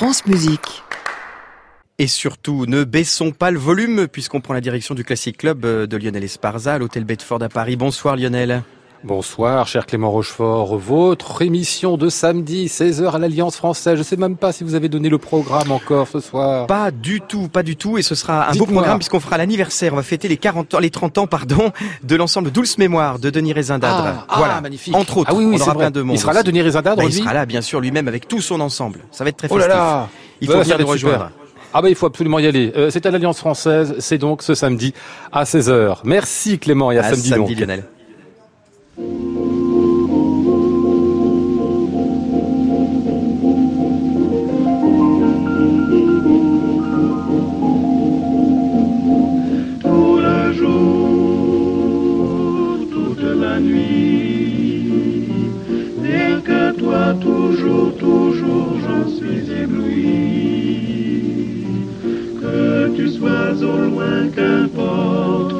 France Musique. Et surtout, ne baissons pas le volume puisqu'on prend la direction du Classic Club euh, de Lionel Esparza à l'hôtel Bedford à Paris. Bonsoir Lionel. Bonsoir, cher Clément Rochefort. Votre émission de samedi, 16h à l'Alliance française. Je sais même pas si vous avez donné le programme encore ce soir. Pas du tout, pas du tout. Et ce sera un beau programme puisqu'on fera l'anniversaire. On va fêter les 40 ans, les 30 ans, pardon, de l'ensemble Douce Mémoire de Denis Rézindadre. Ah, voilà. ah, magnifique. Entre autres. Ah oui, oui, on aura plein de monde. Il sera là. Denis Rézindadre, Bah, il sera là, bien sûr, lui-même avec tout son ensemble. Ça va être très Oh là festif. là. Il Bah, faut ça bien va nous super. Ah bah il faut absolument y aller. Euh, c'est à l'Alliance française, c'est donc ce samedi à 16h. Merci Clément et à, À samedi, samedi, donc. Lionel. Toujours, toujours, j'en suis ébloui. Que tu sois au loin, qu'importe,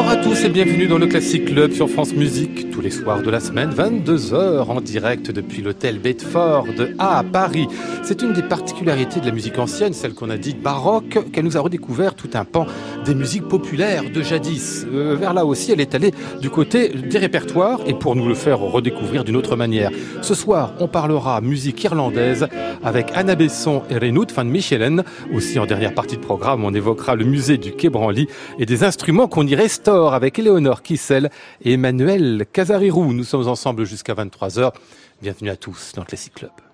Bonsoir à tous et bienvenue dans le Classic Club sur France Musique tous les soirs de la semaine, 22h en direct depuis l'hôtel Bedford à Paris. C'est une des particularités de la musique ancienne, celle qu'on a dite baroque, qu'elle nous a redécouvert tout un pan des musiques populaires de jadis. Euh, vers là aussi, elle est allée du côté des répertoires et pour nous le faire redécouvrir d'une autre manière. Ce soir, on parlera musique irlandaise avec Anna Besson et Renout van Michelen. Aussi en dernière partie de programme, on évoquera le musée du Quai Branly et des instruments qu'on y restaure avec Éléonore Kissel et Emmanuel Casarirou. Nous sommes ensemble jusqu'à 23h. Bienvenue à tous dans le Classic Club.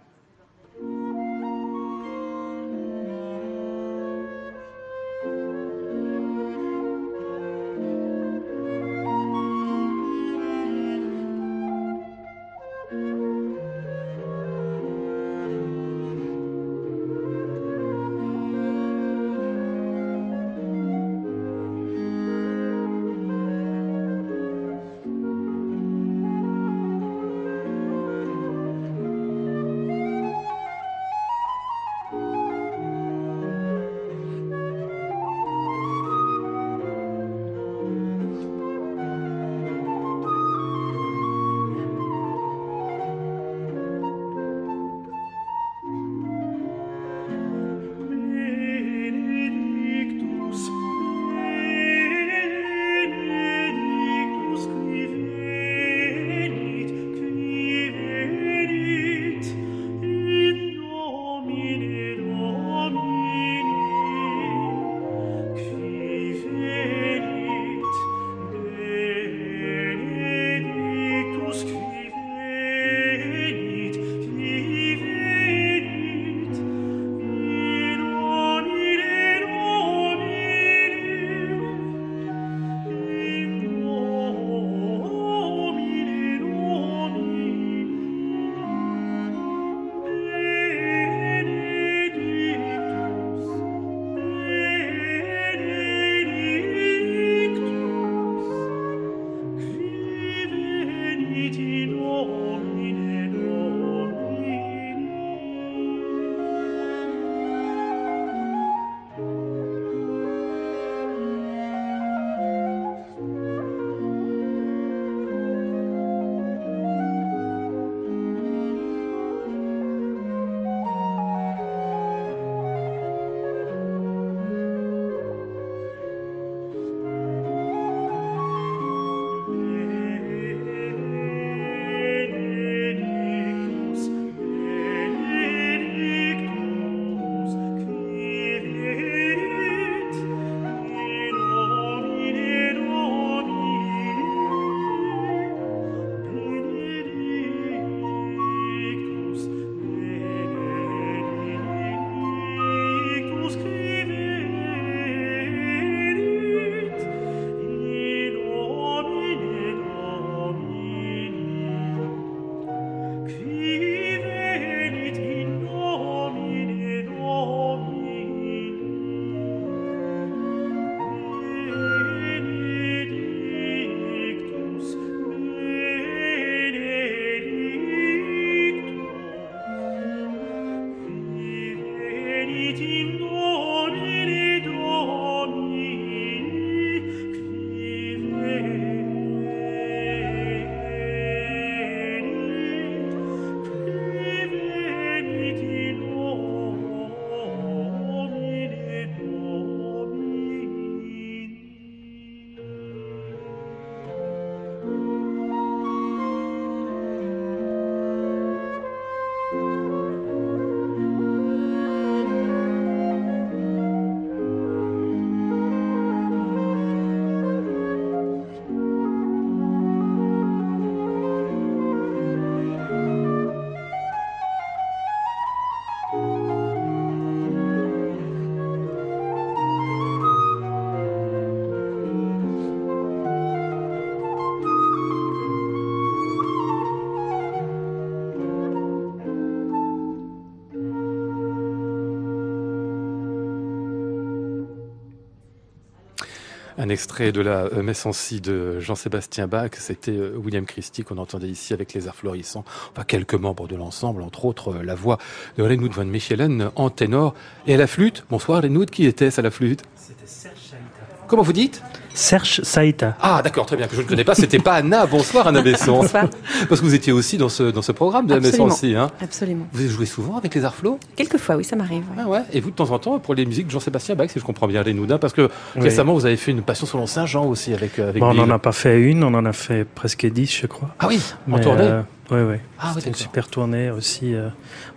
Un extrait de la euh, messe en si de Jean-Sébastien Bach, c'était euh, William Christie qu'on entendait ici avec les arts florissants, enfin quelques membres de l'ensemble, entre autres euh, la voix de Renoud van Michelen en ténor et à la flûte. Bonsoir Renoud, qui était-ce à la flûte? C'était Serge Saïta. Comment vous dites? Serge Saïta. Ah d'accord, très bien, que je ne connais pas, c'était pas Anna. Bonsoir Anna Besson. Bonsoir. Parce que vous étiez aussi dans ce, dans ce programme de la messe en si. Hein. Absolument. Vous jouez souvent avec les arts flots? Quelquefois, oui, ça m'arrive. Ah ouais. Et vous, de temps en temps, pour les musiques de Jean-Sébastien Bach, si je comprends bien, Renoud, parce que récemment, vous avez fait une Passion selon Saint-Jean aussi avec, avec bon, On n'en a pas fait une, on en a fait presque dix, je crois. Ah oui, en tournée euh, oui, oui. Ah, C'était une super tournée aussi, euh,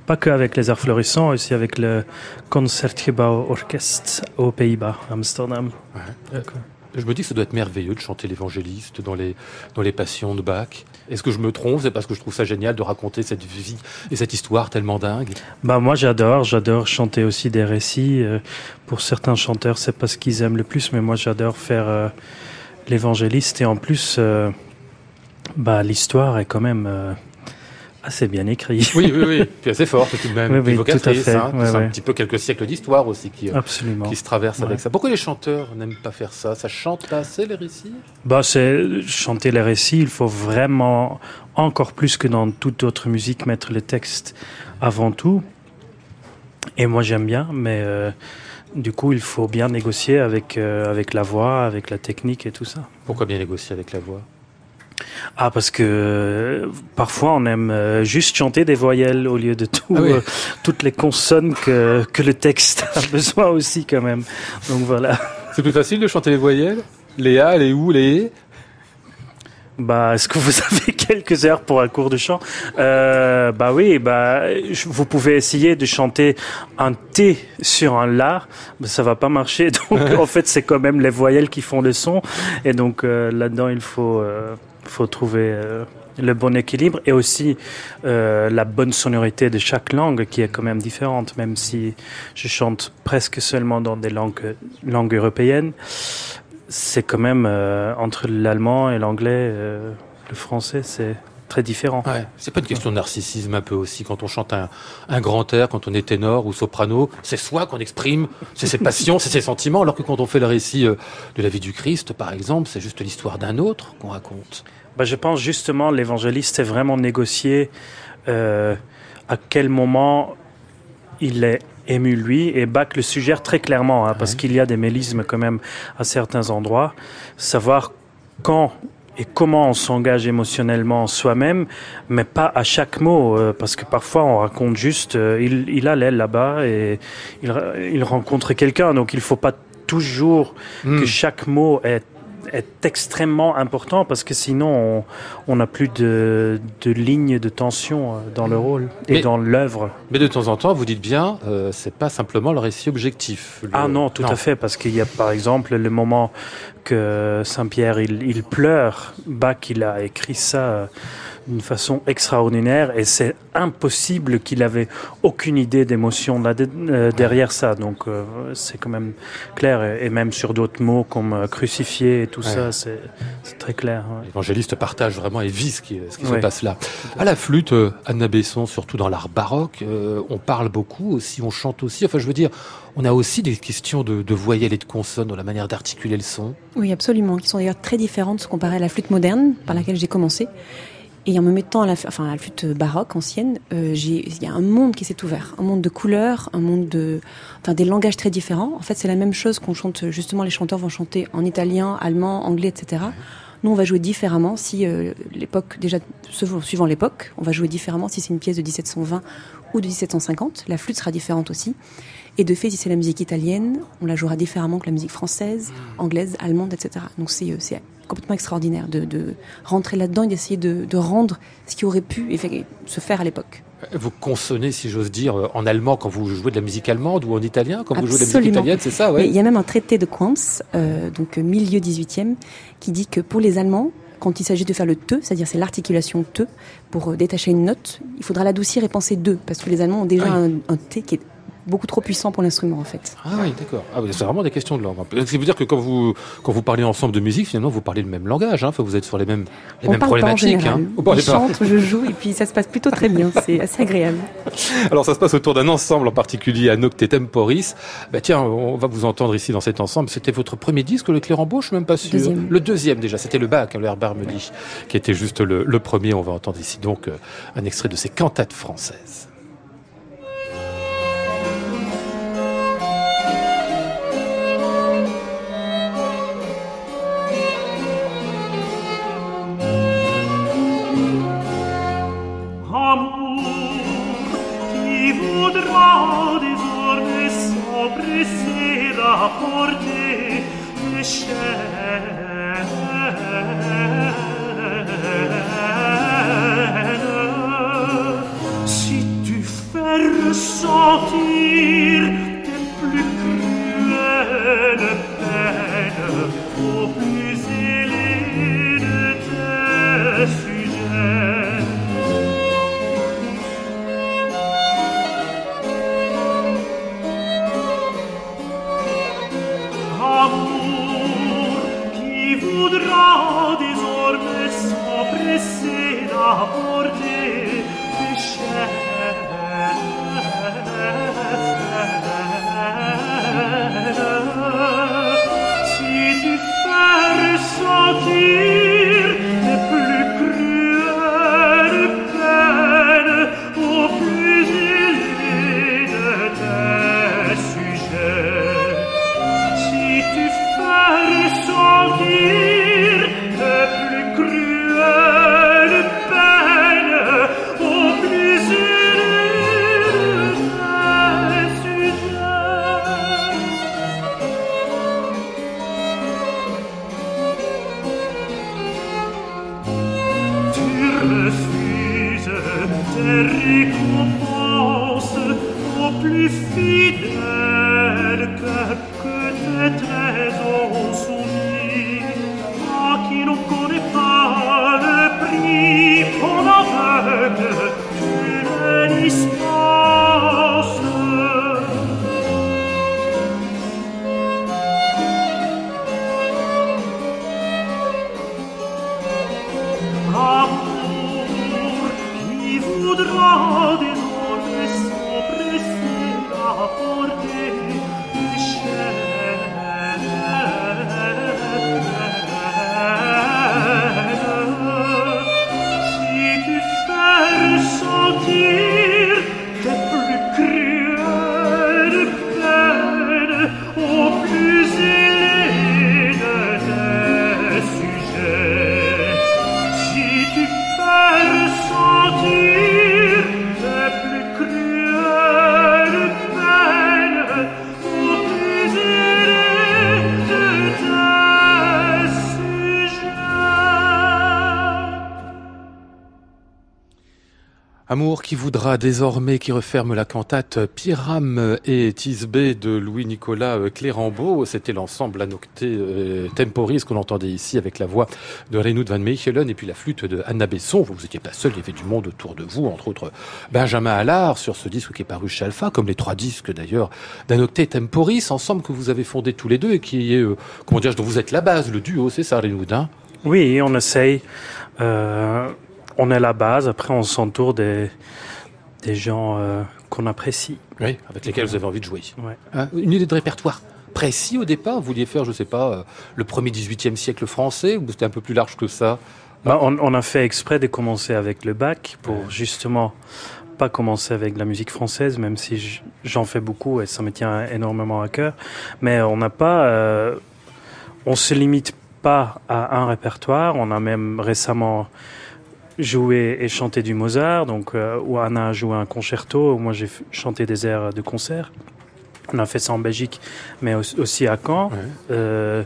pas que avec les arts florissants, aussi avec le Concertgebouw Orchestre aux Pays-Bas, Amsterdam. Ouais. Je me dis que ça doit être merveilleux de chanter l'évangéliste dans les, dans les passions de Bach. Est-ce que je me trompe? C'est parce que je trouve ça génial de raconter cette vie et cette histoire tellement dingue bah Moi, j'adore. J'adore chanter aussi des récits. Euh, pour certains chanteurs, c'est pas ce qu'ils aiment le plus, mais moi, j'adore faire euh, l'évangéliste. Et en plus, euh, bah, l'histoire est quand même assez bien écrit. Oui, oui, oui. Puis assez fort, tout de même. Oui, oui, tout à fait. Hein. c'est un petit peu quelques siècles d'histoire aussi qui, euh, qui se traversent avec ça. Pourquoi les chanteurs n'aiment pas faire ça? Ça chante pas assez les récits? Bah, c'est chanter les récits. Il faut vraiment encore plus que dans toute autre musique mettre le texte avant tout. Et moi j'aime bien, mais euh, du coup il faut bien négocier avec euh, avec la voix, avec la technique et tout ça. Pourquoi bien négocier avec la voix? Ah, parce que euh, parfois on aime euh, juste chanter des voyelles au lieu de tout, ah euh, toutes les consonnes que, que le texte a besoin aussi quand même. Donc voilà. C'est plus facile de chanter les voyelles Les A, les OU, les E? Bah, est-ce que vous avez quelques heures pour un cours de chant? Euh, Bah oui, bah vous pouvez essayer de chanter un T sur un La, mais ça va pas marcher. Donc en fait, c'est quand même les voyelles qui font le son, et donc là-dedans, il faut faut trouver euh, le bon équilibre et aussi euh, la bonne sonorité de chaque langue qui est quand même différente, même si je chante presque seulement dans des langues, langues européennes. C'est quand même euh, entre l'allemand et l'anglais, le français, c'est très différent. Ouais. C'est pas une question de narcissisme un peu aussi quand on chante un grand air, quand on est ténor ou soprano, c'est soi qu'on exprime, c'est ses passions, c'est ses sentiments, alors que quand on fait le récit de la vie du Christ, par exemple, c'est juste l'histoire d'un autre qu'on raconte. Bah, je pense justement l'évangéliste c'est vraiment négocier euh, à quel moment il est ému lui et Bach le suggère très clairement hein, parce qu'il y a des mélismes quand même à certains endroits. Savoir quand et comment on s'engage émotionnellement soi-même, mais pas à chaque mot, euh, parce que parfois on raconte juste, euh, il, il allait là-bas et il, il rencontre quelqu'un, donc il faut pas toujours hmm. que chaque mot est est extrêmement important parce que sinon on n'a plus de, de ligne de tension euh, dans le rôle et dans l'œuvre. Mais de temps en temps, vous dites bien, euh, c'est pas simplement le récit objectif. Ah non, tout à fait, parce qu'il y a par exemple le moment que Saint-Pierre il, il, pleure, Bach il a écrit ça. Euh, d'une façon extraordinaire et c'est impossible qu'il avait aucune idée d'émotion là euh, derrière ça. Donc euh, c'est quand même clair et, même sur d'autres mots comme euh, crucifié et tout ça, c'est très clair. L'évangéliste partage vraiment et vit ce qui, ce qui se passe là. À la flûte, Anna Besson, surtout dans l'art baroque, on parle beaucoup aussi, on chante aussi. Enfin, je veux dire, on a aussi des questions de, de voyelles et de consonnes dans la manière d'articuler le son. Oui, absolument, qui sont d'ailleurs très différentes comparées à la flûte moderne par laquelle j'ai commencé. Et en me mettant à la, enfin, à la flûte baroque ancienne, euh, il y a un monde qui s'est ouvert, un monde de couleurs, un monde de, enfin, des langages très différents. En fait, c'est la même chose qu'on chante. Justement, les chanteurs vont chanter en italien, allemand, anglais, etc. Nous, on va jouer différemment si euh, l'époque, déjà suivant l'époque, on va jouer différemment si c'est une pièce de 1720 ou de 1750. La flûte sera différente aussi. Et de fait, si c'est la musique italienne, on la jouera différemment que la musique française, anglaise, allemande, etc. Donc c'est euh, complètement extraordinaire de, de rentrer là-dedans et d'essayer de, de, rendre ce qui aurait pu se faire à l'époque. Vous consonnez, si j'ose dire, en allemand quand vous jouez de la musique allemande ou en italien quand vous jouez de la musique italienne, c'est ça ouais. Il y a même un traité de Quantz, euh, donc milieu 18e, qui dit que pour les Allemands, quand il s'agit de faire le te, c'est-à-dire c'est l'articulation te, pour euh, détacher une note, il faudra l'adoucir et penser deux, parce que les Allemands ont déjà un, un, t qui est beaucoup trop puissant pour l'instrument en fait. Ah oui, d'accord. Ah, c'est vraiment des questions de langue. Ça veut dire que quand vous, quand vous parlez ensemble de musique, finalement, vous parlez le même langage. Hein. Enfin, vous êtes sur les mêmes, les On mêmes parle pas en problématiques. hein. Je chante, je joue et puis ça se passe plutôt très bien. C'est assez agréable. Alors ça se passe autour d'un ensemble en particulier, Anocte Temporis. Bah tiens, on va vous entendre ici dans cet ensemble. C'était votre premier disque, le Clérambeau, je suis même pas sûr? Deuxième. Le deuxième déjà, c'était le bac, hein, le Herbert me dit, qui était juste le, le premier. On va entendre ici donc euh, un extrait de ces cantates françaises. Qui voudra désormais, qui referme la cantate Pyram et Tisbé de Louis-Nicolas Clérambeau. C'était l'ensemble Anocté euh, Temporis qu'on entendait ici avec la voix de Reynoud van Mechelen et puis la flûte de Anna Besson. Vous n'étiez pas seul, il y avait du monde autour de vous, entre autres Benjamin Allard sur ce disque qui est paru chez Alpha, comme les trois disques d'ailleurs d'Anocté Temporis, ensemble que vous avez fondé tous les deux et qui est, euh, comment dire, dont vous êtes la base, le duo, c'est ça Reynoud hein? Oui, on essaye. Euh, on est la base. Après, on s'entoure des, des gens euh, qu'on apprécie. Oui, avec lesquels vous avez envie de jouer. Ouais. Hein, une idée de répertoire précis au départ Vous vouliez faire, je sais pas, euh, le premier 18e siècle français ou c'était un peu plus large que ça? Bah, on, on a fait exprès de commencer avec le bac pour justement pas commencer avec la musique française, même si j'en fais beaucoup et ça me tient énormément à cœur. Mais on n'a pas, euh, on se limite pas à un répertoire. On a même récemment joué et chanté du Mozart, donc euh, où Anna a joué un concerto, où moi j'ai chanté des airs de concert. On a fait ça en Belgique, mais au- aussi à Caen. Ouais. Euh,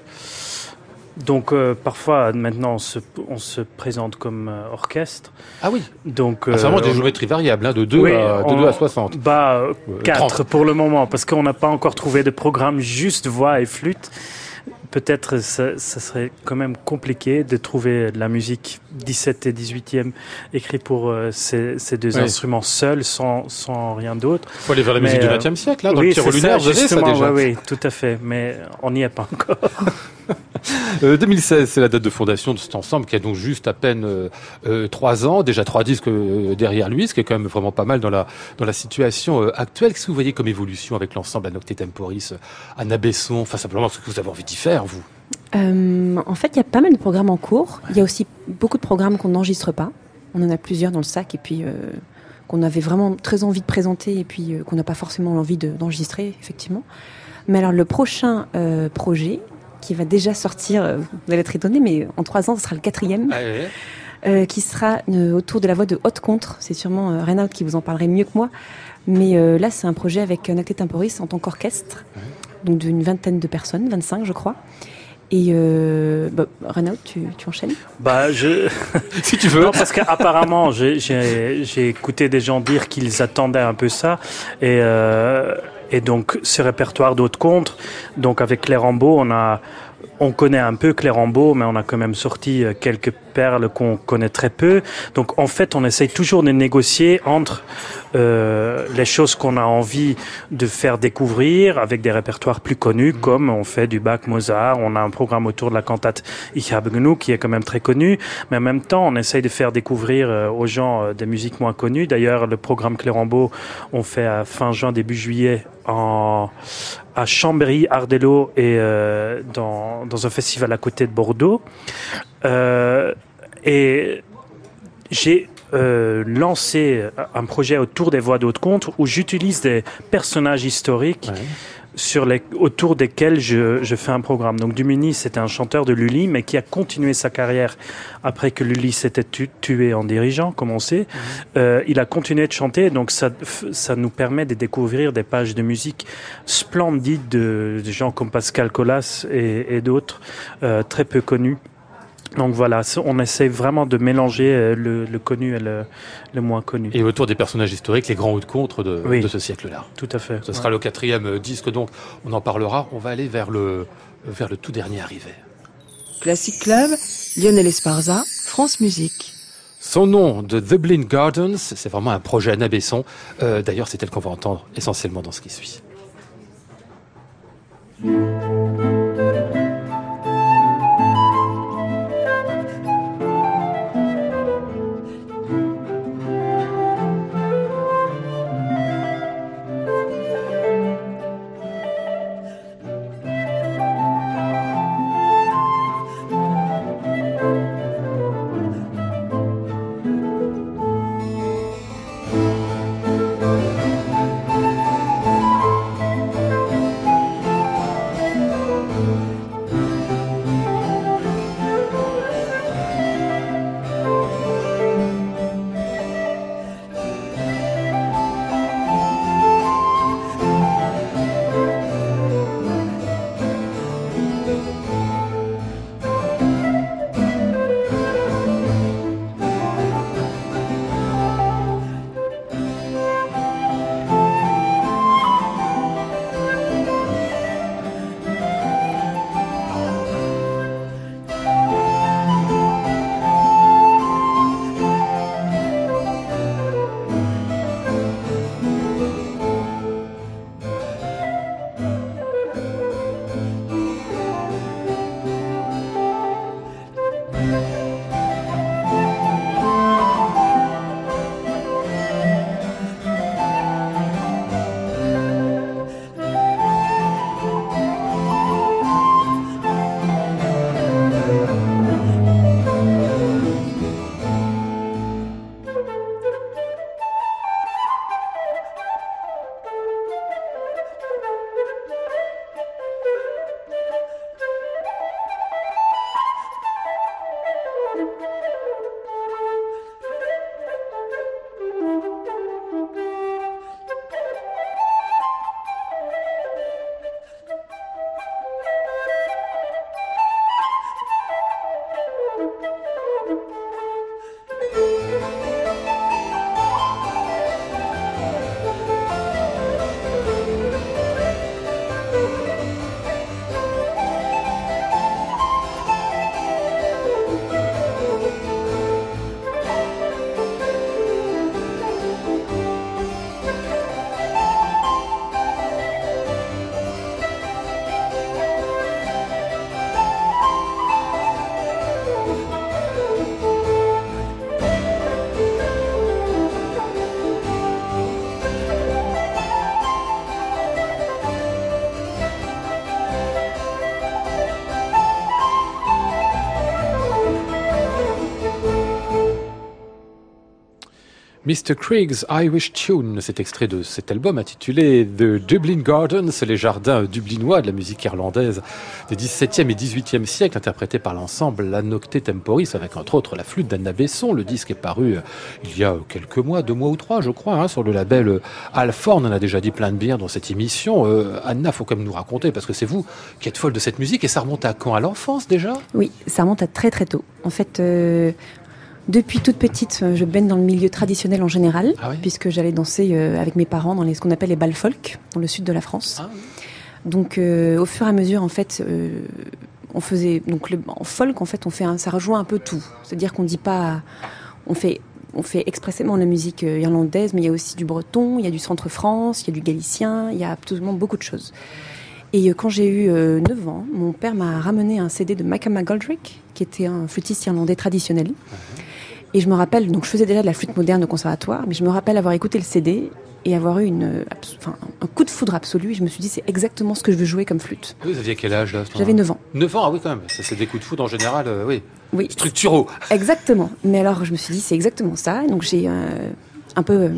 donc euh, parfois maintenant on se, on se présente comme euh, orchestre. Ah oui, Donc Ah, c'est vraiment euh, des géométries variables, hein, de 2 oui, à, de on- 2 à 60. Bah euh, Euh, 4 30. pour le moment parce qu'on n'a pas encore trouvé de programme juste voix et flûte peut-être ça, ça, serait quand même compliqué de trouver de la musique 17 et 18e écrite pour euh, ces, ces, deux instruments seuls, sans, sans rien d'autre. Il faut aller vers la musique du XXe euh, siècle, là, dans oui, le lunaire, ça, justement, ça déjà. Oui, oui, tout à fait, mais on n'y est pas encore. 2016, euh, c'est la date de fondation de cet ensemble qui a donc juste à peine euh, trois ans, déjà trois disques derrière lui, ce qui est quand même vraiment pas mal dans la dans la situation actuelle. Qu'est-ce que vous voyez comme évolution avec l'ensemble à Nocte Temporis, Anna Besson, enfin simplement ce que vous avez envie d'y faire, vous? Euh, En fait, il y a pas mal de programmes en cours. Il y a aussi beaucoup de programmes qu'on n'enregistre pas. On en a plusieurs dans le sac et puis euh, qu'on avait vraiment très envie de présenter et puis euh, qu'on n'a pas forcément envie d'enregistrer, effectivement. Mais alors, le prochain euh, projet, qui va déjà sortir, euh, vous allez être étonné, mais en trois ans, ce sera le quatrième. Ah, oui. Euh, qui sera autour de la voix de haute contre. C'est sûrement euh, Renaud qui vous en parlerait mieux que moi. Mais euh, là, c'est un projet avec Nacté Temporis en tant qu'orchestre, donc d'une vingtaine de personnes, 25 je crois. Et euh, bah, Renaud, tu, tu, enchaînes? Bah, je. si tu veux. Non, parce qu'apparemment, j'ai écouté des gens dire qu'ils attendaient un peu ça. Et, euh, et donc, ce répertoire d'autres contre, donc avec Claire Rambeau, on a on connaît un peu Clérambeau, mais on a quand même sorti euh, quelques perles qu'on connaît très peu. Donc en fait, on essaye toujours de négocier entre euh, les choses qu'on a envie de faire découvrir avec des répertoires plus connus, comme on fait du Bach Mozart, on a un programme autour de la cantate Ich habe genug qui est quand même très connu, mais en même temps, on essaye de faire découvrir euh, aux gens des musiques moins connues. D'ailleurs, le programme Clérambeau, on fait à fin juin, début juillet en, à Chambéry, Ardelot et euh, dans, dans un festival à côté de Bordeaux. Euh, et j'ai euh, lancé un projet autour des voix d'autres contre où j'utilise des personnages historiques sur les, autour desquels je, je, fais un programme. Donc Dumini, c'était un chanteur de Lully, mais qui a continué sa carrière après que Lully s'était tu, tué en dirigeant, comme on sait. Mmh. Euh, il a continué de chanter, donc ça, ça nous permet de découvrir des pages de musique splendides de, de gens comme Pascal Collas et, et d'autres, euh, très peu connus. Donc voilà, on essaie vraiment de mélanger euh, le, le connu et le, le, moins connu. Et autour des personnages historiques, les grands hauts de contre de, oui, de ce siècle-là. Tout à fait. Ce sera le quatrième euh, disque, donc on en parlera. On va aller vers le, vers le tout dernier arrivé. Classic Club, Lionel Esparza, France Musique. Son nom de The Blind Gardens, c'est vraiment un projet Besson. Euh, D'ailleurs, c'est elle qu'on va entendre essentiellement dans ce qui suit. Mr. Krieg's Irish Tune, cet extrait de cet album intitulé The Dublin Gardens, les jardins dublinois de la musique irlandaise des 17e et 18e siècles, interprété par l'ensemble La Nocte Temporis, avec entre autres la flûte d'Anna Besson. Le disque est paru euh, il y a quelques mois, deux mois ou trois, je crois, hein, sur le label euh, Alpha. On en a déjà dit plein de bien dans cette émission. Euh, Anna, faut quand même nous raconter, parce que c'est vous qui êtes folle de cette musique, et ça remonte à quand? À l'enfance déjà? Oui, ça remonte à très très tôt. En fait, euh, depuis toute petite, euh, je baigne dans le milieu traditionnel en général, Ah oui puisque j'allais danser euh, avec mes parents dans les, ce qu'on appelle les balles folk, dans le sud de la France. Ah Donc, euh, au fur et à mesure, en fait, euh, on faisait donc le, en folk, en fait, on fait un, ça rejoint un peu tout. C'est-à-dire qu'on dit pas, on fait on fait expressément la musique irlandaise, mais il y a aussi du breton, il y a du centre France, il y a du galicien, il y a absolument beaucoup de choses. Et quand j'ai eu euh, 9 ans, mon père m'a ramené un CD de Macama Goldrick, qui était un flûtiste irlandais traditionnel. Et je me rappelle, donc je faisais déjà de la flûte moderne au conservatoire, mais je me rappelle avoir écouté le CD et avoir eu une, abs- enfin, un coup de foudre absolu. Et je me suis dit, c'est exactement ce que je veux jouer comme flûte. Vous aviez quel âge là J'avais 9 ans. 9 ans, ah oui quand même. Ça c'est des coups de foudre en général, euh, oui. Oui, Structuraux. exactement. Mais alors, je me suis dit, c'est exactement ça. Et donc j'ai euh, un peu euh,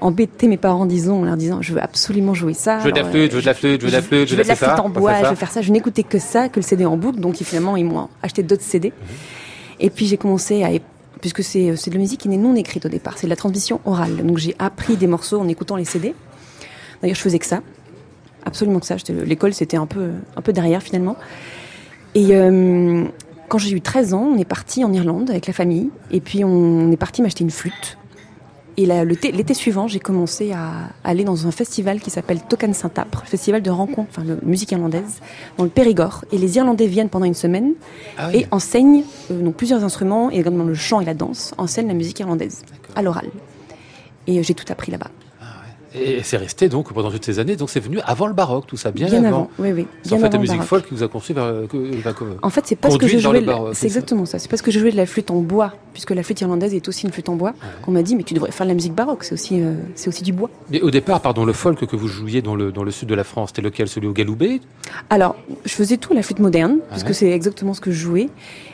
embêté mes parents, disons, en leur disant, je veux absolument jouer ça. Je veux de la flûte, je veux de la flûte, je veux de la flûte, je veux de la flûte en bois, je veux faire ça. Je n'écoutais que ça, que le CD en boucle. Donc finalement, ils m'ont acheté d'autres CD. Et puis j'ai commencé à puisque c'est c'est de la musique qui n'est non écrite au départ, c'est de la transmission orale. Donc j'ai appris des morceaux en écoutant les CD. D'ailleurs, je faisais que ça, absolument que ça. J'étais- L'école, c'était un peu un peu derrière finalement. Et euh, quand j'ai eu 13 ans, on est parti en Irlande avec la famille, et puis on est parti m'acheter une flûte. Et l'été suivant, j'ai commencé à aller dans un festival qui s'appelle Tocan Saint-Apre, festival de rencontre, enfin de musique irlandaise, dans le Périgord. Et les Irlandais viennent pendant une semaine Ah oui. et enseignent euh, donc plusieurs instruments, et dans le chant et la danse, enseignent la musique irlandaise à l'oral. Et euh, j'ai tout appris là-bas. Et c'est resté donc pendant toutes ces années. Donc c'est venu avant le baroque, tout ça, bien, Bien, avant. avant. Oui, oui. C'est en fait la musique folk qui vous a construit vers. vers- que- En fait, c'est parce que je jouais. c'est exactement ça. C'est parce que je jouais de la flûte en bois, puisque la flûte irlandaise est aussi une flûte en bois, qu'on m'a dit mais tu devrais faire de la musique baroque. C'est aussi, euh, c'est aussi du bois. Mais au départ, pardon, le folk que vous jouiez dans le, dans le sud de la France, c'était lequel? Celui au Galoubet? Alors, je faisais tout la flûte moderne, parce Ouais. que c'est exactement ce que je jouais.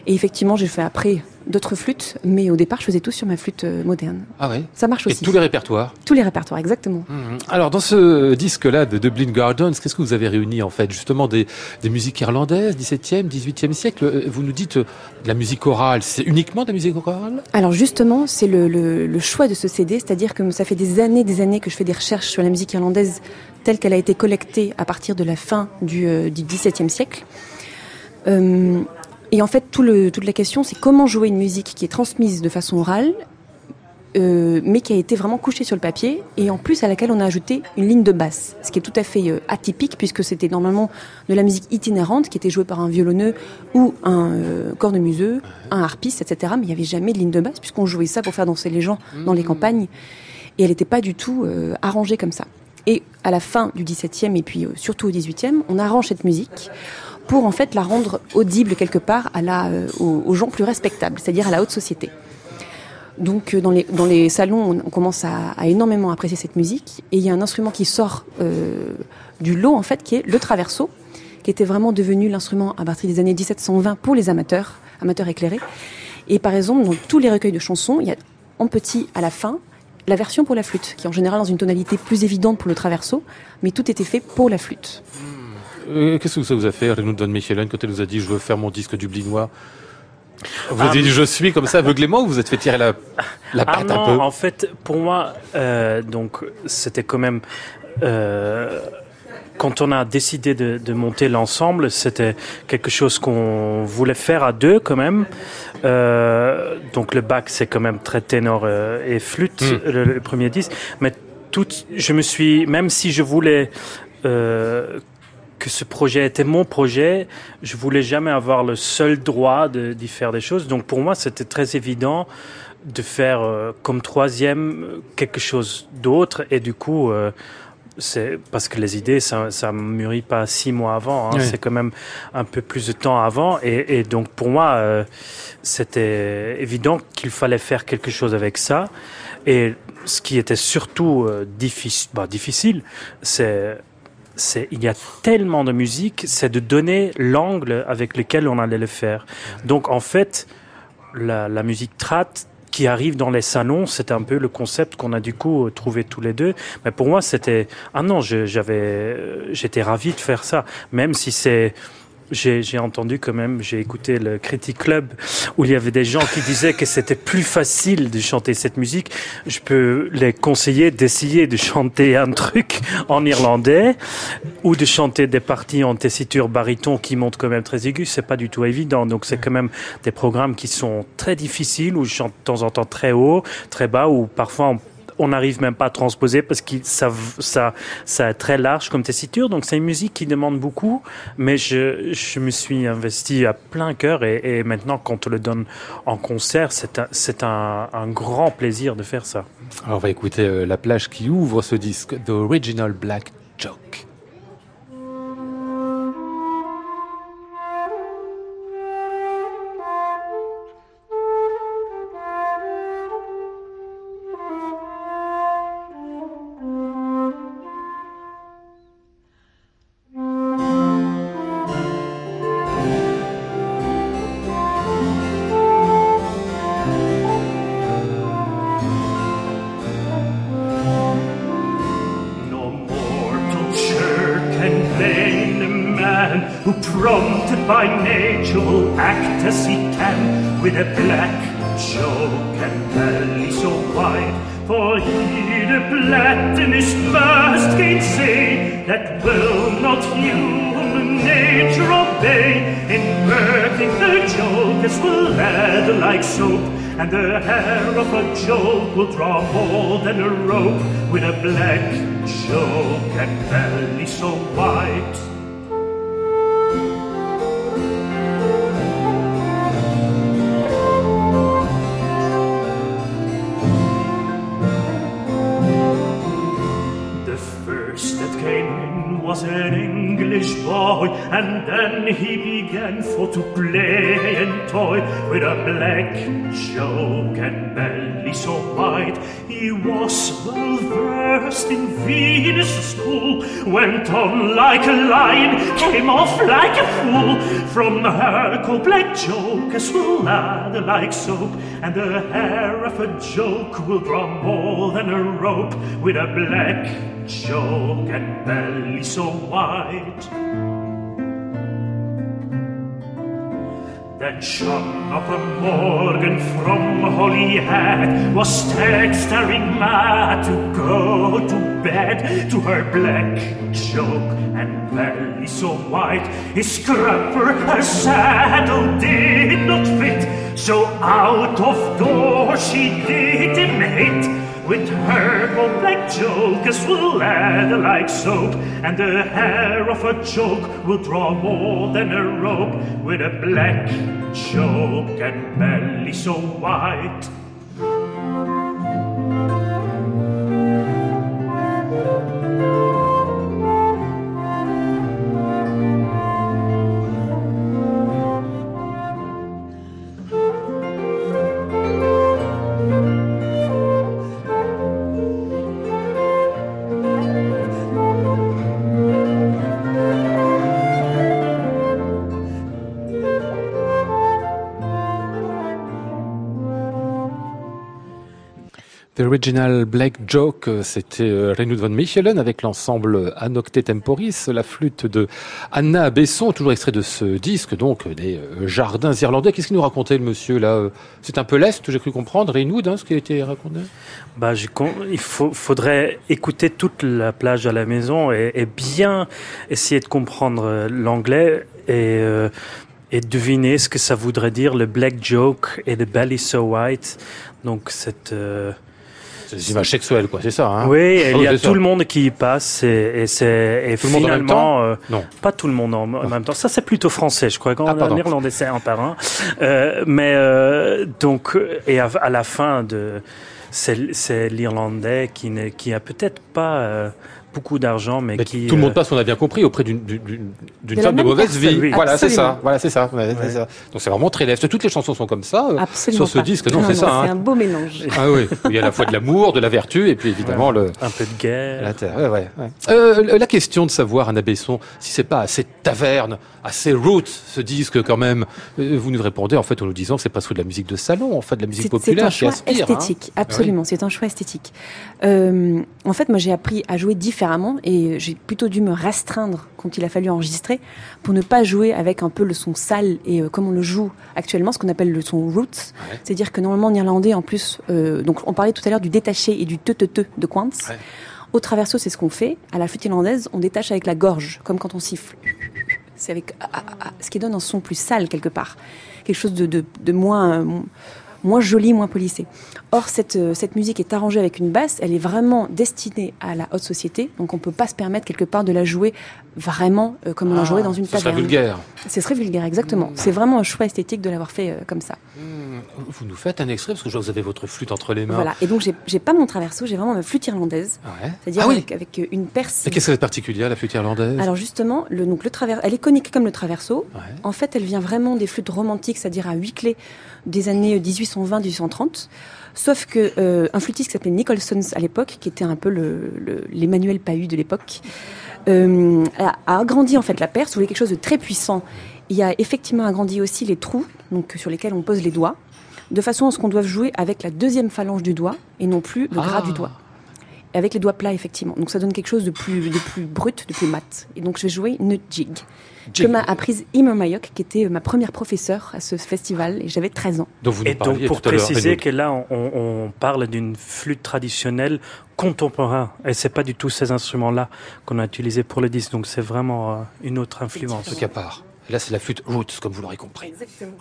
Et effectivement, j'ai fait après d'autres flûtes, mais au départ, je faisais tout sur ma flûte euh, moderne. Ah ouais Ça marche Et aussi. tous les répertoires Tous les répertoires, exactement. Mhm. Alors dans ce disque-là de Dublin Gardens, qu'est-ce que vous avez réuni en fait? Justement des, des musiques irlandaises, 17e, 18e siècle. Euh, Vous nous dites euh, de la musique orale, c'est uniquement de la musique orale? Alors justement, c'est le, le- le choix de ce CD, c'est-à-dire que ça fait des années, des années que je fais des recherches sur la musique irlandaise telle qu'elle a été collectée à partir de la fin du, euh, du XVIIe siècle. Euh, et en fait, tout le, toute la question, c'est comment jouer une musique qui est transmise de façon orale, euh, mais qui a été vraiment couchée sur le papier, et en plus à laquelle on a ajouté une ligne de basse, ce qui est tout à fait euh, atypique puisque c'était normalement de la musique itinérante qui était jouée par un violonneux ou un euh, cornemuseux, un harpiste, etc. Mais il n'y avait jamais de ligne de basse puisqu'on jouait ça pour faire danser les gens dans les campagnes, et elle n'était pas du tout arrangée comme ça. Et à la fin du XVIIe et puis surtout au XVIIIe, on arrange cette musique pour en fait la rendre audible quelque part euh, aux, gens plus respectables, c'est-à-dire à la haute société. Donc euh, dans les, salons, on, commence à, à énormément apprécier cette musique. Et il y a un instrument qui sort euh, du lot, en fait, qui est le traverso, qui était vraiment devenu l'instrument à partir des années 1720 pour les amateurs, amateurs éclairés. Et par exemple, dans tous les recueils de chansons, il y a en petit à la fin la version pour la flûte, qui est en général dans une tonalité plus évidente pour le traverso, mais tout était fait pour la flûte. Euh, Qu'est-ce que ça vous a fait, Renaud Don Michelin, quand elle vous a dit je veux faire mon disque dublinois Vous Ah, avez dit je suis comme ça aveuglément ou vous êtes fait tirer la, la Ah patte un peu en fait, pour moi, euh, donc c'était quand même. euh, quand on a décidé de, de monter l'ensemble, c'était quelque chose qu'on voulait faire à deux quand même. Euh, donc le bac, c'est quand même très ténor et flûte, Mm. le, le premier disque. Mais tout, je me suis, même si je voulais que ce projet était mon projet, je voulais jamais avoir le seul droit d'y faire des choses. Donc pour moi, c'était très évident de faire euh, comme troisième quelque chose d'autre. Et du coup, euh, c'est parce que les idées, ça, ça mûrit pas six mois avant. hein. C'est quand même un peu plus de temps avant. Et, et donc pour moi, euh, c'était évident qu'il fallait faire quelque chose avec ça. Et ce qui était surtout euh, difficile, bah, difficile, c'est c'est il y a tellement de musique, c'est de donner l'angle avec lequel on allait le faire. Donc en fait, la, musique trad qui arrive dans les salons, c'est un peu le concept qu'on a du coup trouvé tous les deux. Mais pour moi, c'était ah non, j'avais, j'étais ravi de faire ça, même si c'est j'ai entendu quand même, j'ai écouté le Critic Club où il y avait des gens qui disaient que c'était plus facile de chanter cette musique. Je peux les conseiller d'essayer de chanter un truc en irlandais ou de chanter des parties en tessiture baryton qui montent quand même très aigu. C'est pas du tout évident. Donc c'est quand même des programmes qui sont très difficiles où je chante de temps en temps très haut, très bas ou parfois on on n'arrive même pas à transposer parce que ça, ça, ça est très large comme tessiture. Donc c'est une musique qui demande beaucoup, mais je, je me suis investi à plein cœur et, maintenant quand on le donne en concert, c'est un, c'est un, un, grand plaisir de faire ça. Alors on va écouter euh, la plage qui ouvre ce disque, The Original Black Joke. And the hair of a joke will draw more than a rope with a black joke and belly so white. Was an English boy, and then he began for to play and toy with a black joke and belly so white. He was well versed in Venus school, went on like a lion, came off like a fool. From her cold black jokers will lather like soap, and the hair of a joke will draw more than a rope with a black joke and belly so white. Then John up a Morgan from Holyhead was staring mad to go to bed. To her black joke and belly so white his scrapper her saddle did not fit. So out of door she did him hit with her old black jokers will lather like soap, and the hair of a joke will draw more than a rope with a black joke and belly so white. Original Black Joke, c'était euh, Renaud von Michelen avec l'ensemble Anocte Temporis, la flûte de Anna Besson, toujours extrait de ce disque, donc des euh, jardins irlandais. Qu'est-ce qu'il nous racontait le monsieur là C'est un peu l'Est, j'ai cru comprendre, Renaud, hein, ce qui a été raconté? Bah, Il faudrait écouter toute la plage à la maison et, bien essayer de comprendre euh, l'anglais et deviner ce que ça voudrait dire le black joke et le belly so white. Donc cette des images sexuelles, quoi, c'est ça. Hein oui, il y a tout le monde qui y passe et, et c'est tout finalement, le monde en même temps euh, non, pas tout le monde en, même temps. Ça, c'est plutôt français, je crois. Quand ah, en irlandais, c'est un par un. Euh, mais euh, donc, et à, à, la fin de, c'est l'Irlandais qui, ne, qui a peut-être pas beaucoup d'argent, mais, Mais qui tout le monde euh, passe, on a bien compris, auprès d'une femme de mauvaise personne, vie. oui. Voilà, c'est ça. Voilà, c'est ça. Ouais, c'est ça. Donc c'est vraiment très lève. Toutes les chansons sont comme ça. euh, Absolument. Sur ce pas. disque, non, c'est ça. C'est hein. un beau mélange. Ah oui, il y a à la fois de l'amour, de la vertu, et puis évidemment le, un peu de guerre. la terre. Ouais, ouais, ouais. Euh, la question de savoir, Anna Besson, si c'est pas assez taverne, assez roots, ce disque quand même, vous nous répondez en fait en nous disant que c'est pas sous de la musique de salon, en fait de la musique C'est- C'est populaire un choix hein. esthétique, absolument. C'est un choix esthétique. En fait, moi, j'ai appris à jouer différemment et j'ai plutôt dû me restreindre quand il a fallu enregistrer pour ne pas jouer avec un peu le son sale et euh, comme on le joue actuellement, ce qu'on appelle le son roots. Ouais. C'est-à-dire que normalement en irlandais, en plus, euh, donc on parlait tout à l'heure du détaché et du te te te de Quantz. Ouais. Au traverso, c'est ce qu'on fait. À la flûte irlandaise, on détache avec la gorge, comme quand on siffle. C'est avec ah, ah, ah, ce qui donne un son plus sale quelque part, quelque chose de, de, de moins euh, moins joli, moins polissé. Or cette euh, cette musique est arrangée avec une basse, elle est vraiment destinée à la haute société, donc on peut pas se permettre quelque part de la jouer vraiment euh, comme on la jouerait dans une Ah, Ce serait taverne. vulgaire. Ce serait vulgaire, exactement. C'est vraiment un choix esthétique de l'avoir fait euh, comme ça. Hmm, Vous nous faites un extrait parce que je vois que vous avez votre flûte entre les mains. Voilà. Et donc j'ai pas mon traverso, j'ai vraiment ma flûte irlandaise, Ouais. c'est-à-dire Ah oui. avec, euh, une perce. Et qu'est-ce que c'est particulier la flûte irlandaise? Alors justement, le, donc le travers, elle est conique comme le traverso. Ouais. En fait, elle vient vraiment des flûtes romantiques, c'est-à-dire à huit clés des années 1820-1830. Sauf que euh, un flûtiste qui s'appelait Nicholson à l'époque, qui était un peu le- le- l'Emmanuel Pahu de l'époque, euh, a, agrandi en fait la perce, voulait quelque chose de très puissant. Il a effectivement agrandi aussi les trous, donc sur lesquels on pose les doigts, de façon à ce qu'on doive jouer avec la deuxième phalange du doigt et non plus le gras Ah. du doigt. Avec les doigts plats, effectivement. Donc ça donne quelque chose de plus, de plus brut, de plus mat. Et donc je vais jouer une Jig. Que m'a apprise Emer Mayok, qui était ma première professeure à ce festival, et j'avais 13 ans. Donc vous Et donc, pour tout préciser que là, on, parle d'une flûte traditionnelle contemporaine. Et c'est pas du tout ces instruments-là qu'on a utilisés pour le disque. Donc, c'est vraiment euh, une autre influence. truc à part. Et là, c'est la flûte roots, comme vous l'aurez compris. Exactement.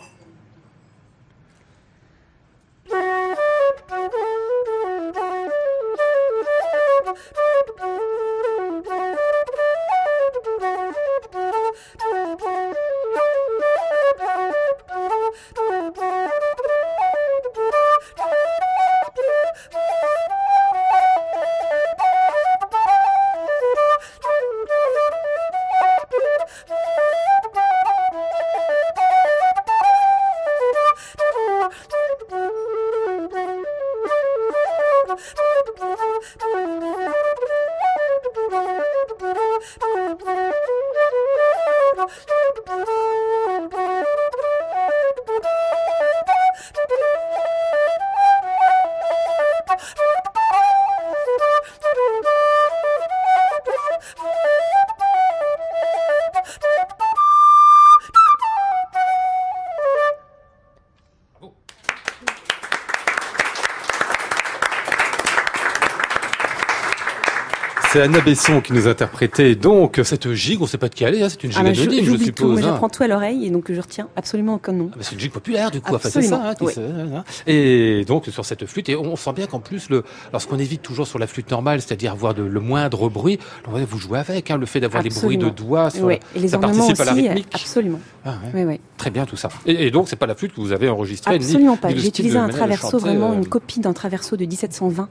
C'est Anna Besson qui nous interprétait donc cette gigue, on ne sait pas de qui elle est, hein, c'est une gigue Ah, je- anonyme, je, tout, suppose. moi hein. j'apprends tout à l'oreille, et donc je retiens absolument aucun nom. Ah bah, c'est une gigue populaire du coup, enfin, c'est ça. hein, oui. hein. Et donc sur cette flûte, et on sent bien qu'en plus, le, lorsqu'on évite toujours sur la flûte normale, c'est-à-dire avoir de- le moindre bruit, vous jouez avec, hein, le fait d'avoir les bruits de doigts, sur Ouais. Et les ça participe à la aussi, rythmique. absolument. Ah, ouais. Oui. Très bien tout ça. Et, et donc c'est pas la flûte que vous avez enregistrée, ni- Absolument pas. ni J'ai utilisé un traverso, vraiment euh, une copie d'un traverso de 1720.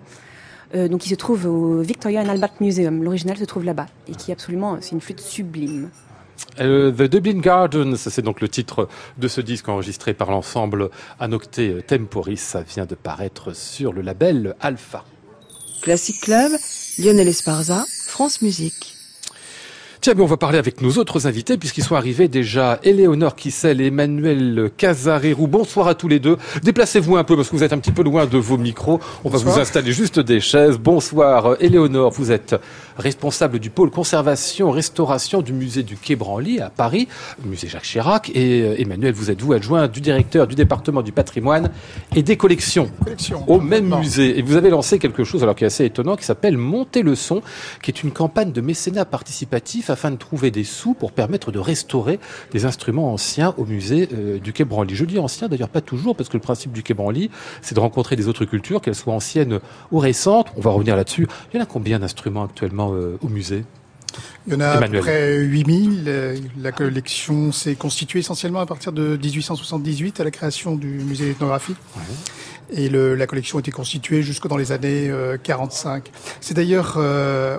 Euh, donc, il se trouve au Victoria and Albert Museum. L'original se trouve là-bas et qui est absolument, c'est une flûte sublime. Euh, The Dublin Gardens, c'est donc le titre de ce disque enregistré par l'ensemble Anocte Temporis. Ça vient de paraître sur le label Alpha. Classic Club, Lionel Esparza, France Musique. Tiens, mais on va parler avec nos autres invités puisqu'ils sont arrivés déjà. Éléonore Kissel et Emmanuel Casarérou. Bonsoir à tous les deux. Déplacez-vous un peu parce que vous êtes un petit peu loin de vos micros. On va vous installer juste des chaises. Bonsoir Éléonore, vous êtes responsable du pôle conservation restauration du musée du Quai Branly à Paris, musée Jacques Chirac. Et euh, Emmanuel, vous êtes vous adjoint du directeur du département du patrimoine et des collections au même musée. Et vous avez lancé quelque chose alors qui est assez étonnant qui s'appelle Monter le son, qui est une campagne de mécénat participatif afin de trouver des sous pour permettre de restaurer des instruments anciens au musée euh, du Quai Branly. Je dis ancien d'ailleurs pas toujours parce que le principe du Quai Branly, c'est de rencontrer des autres cultures, qu'elles soient anciennes ou récentes. On va revenir là-dessus. Il y en a combien d'instruments actuellement euh, au musée Il y en a à peu près 8000. Euh, La collection s'est constituée essentiellement à partir de 1878 à la création du musée d'ethnographie. Et le, la collection était constituée jusque dans les années 45. C'est d'ailleurs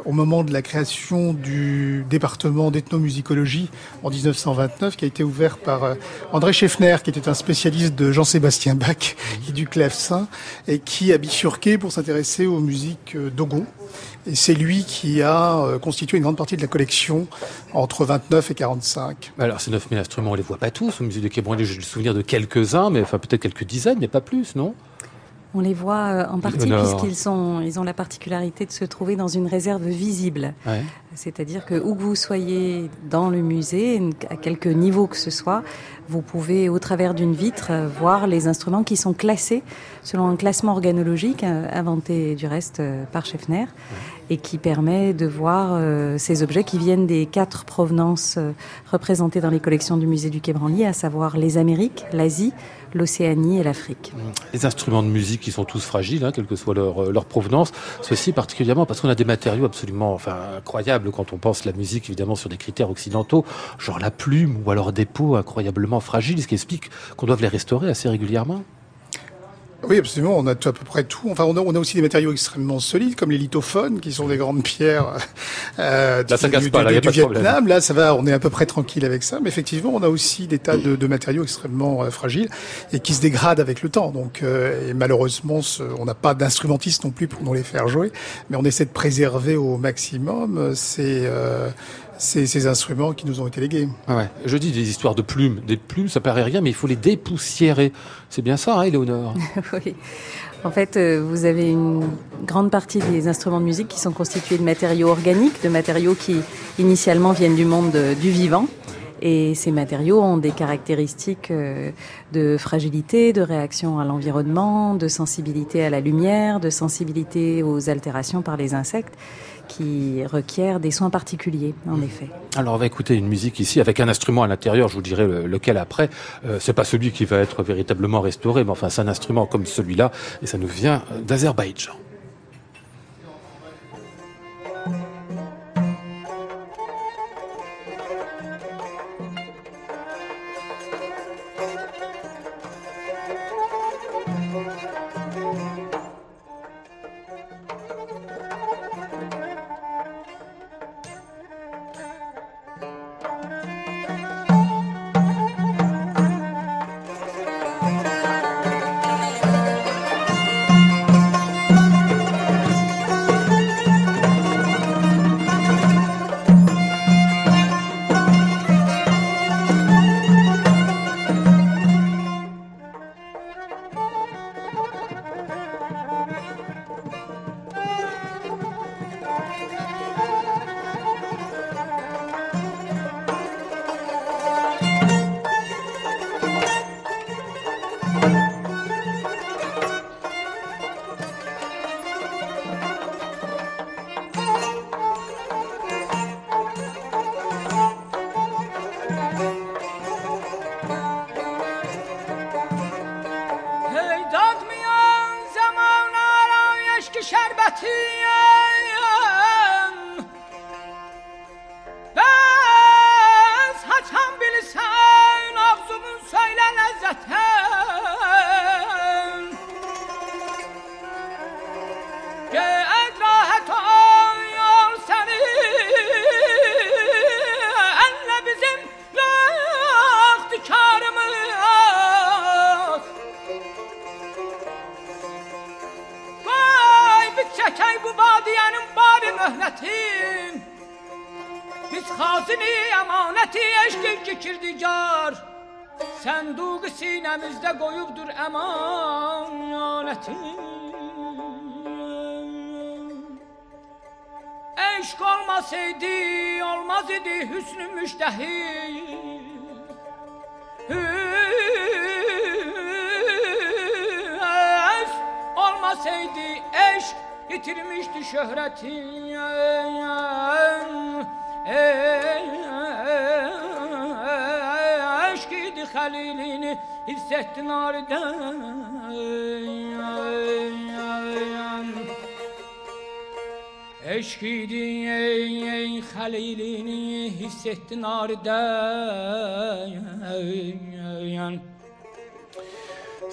au moment de la création du département d'ethnomusicologie en 1929 qui a été ouvert par André Scheffner, qui était un spécialiste de Jean-Sébastien Bach et du clavecin, et qui a bifurqué pour s'intéresser aux musiques dogon. Et c'est lui qui a euh, constitué une grande partie de la collection entre 29 et 45. Alors ces 9000 instruments, on les voit pas tous au musée de Quai j'ai le souvenir de quelques-uns, mais enfin peut-être quelques dizaines, mais pas plus, non? On les voit euh, en partie puisqu'ils sont, ils ont la particularité de se trouver dans une réserve visible. C'est-à-dire que où que vous soyez dans le musée, à quelque niveau que ce soit, vous pouvez, au travers d'une vitre, voir les instruments qui sont classés selon un classement organologique euh, inventé du reste euh, par Scheffner et qui permet de voir euh, ces objets qui viennent des quatre provenances représentées dans les collections du musée du Quai Branly, à savoir les Amériques, l'Asie, l'Océanie et l'Afrique. Les instruments de musique qui sont tous fragiles, hein, quelle que soit leur, leur provenance, ceci particulièrement parce qu'on a des matériaux absolument enfin, incroyables quand on pense la musique évidemment sur des critères occidentaux, genre la plume ou alors des peaux incroyablement fragiles, ce qui explique qu'on doit les restaurer assez régulièrement. Oui, absolument. On a à peu près tout. Enfin, on a, on a, aussi des matériaux extrêmement solides, comme les lithophones, qui sont des grandes pierres euh, là, ça casse pas, là, du, Vietnam. Là, ça va. On est à peu près tranquille avec ça. Mais effectivement, on a aussi des tas de, de matériaux extrêmement euh, fragiles et qui se dégradent avec le temps. Donc, euh, et malheureusement, ce, on n'a pas d'instrumentistes non plus pour nous les faire jouer. Mais on essaie de préserver au maximum. C'est euh, ces, ces, instruments qui nous ont été légués. Ah ouais. Je dis des histoires de plumes. Des plumes, ça paraît rien, mais il faut les dépoussiérer. C'est bien ça, hein, Éléonore? Oui. En fait, euh, vous avez une grande partie des instruments de musique qui sont constitués de matériaux organiques, de matériaux qui initialement viennent du monde du vivant. Et ces matériaux ont des caractéristiques euh, de fragilité, de réaction à l'environnement, de sensibilité à la lumière, de sensibilité aux altérations par les insectes qui requiert des soins particuliers, en effet. Alors on va écouter une musique ici avec un instrument à l'intérieur, je vous dirai lequel après. Euh, c'est pas celui qui va être véritablement restauré, mais enfin c'est un instrument comme celui-là, et ça nous vient d'Azerbaïdjan. zehnetin Biz hazini emaneti eşkin ki kirdigar Senduğu sinemizde koyubdur emanetin Eşk olmasaydı olmaz idi hüsnü müştehi Hüs olmasaydı eşk yitirmişti şöhreti Aşk idi halilini hissettin arden Eşk ey, ey halilini hissettin arden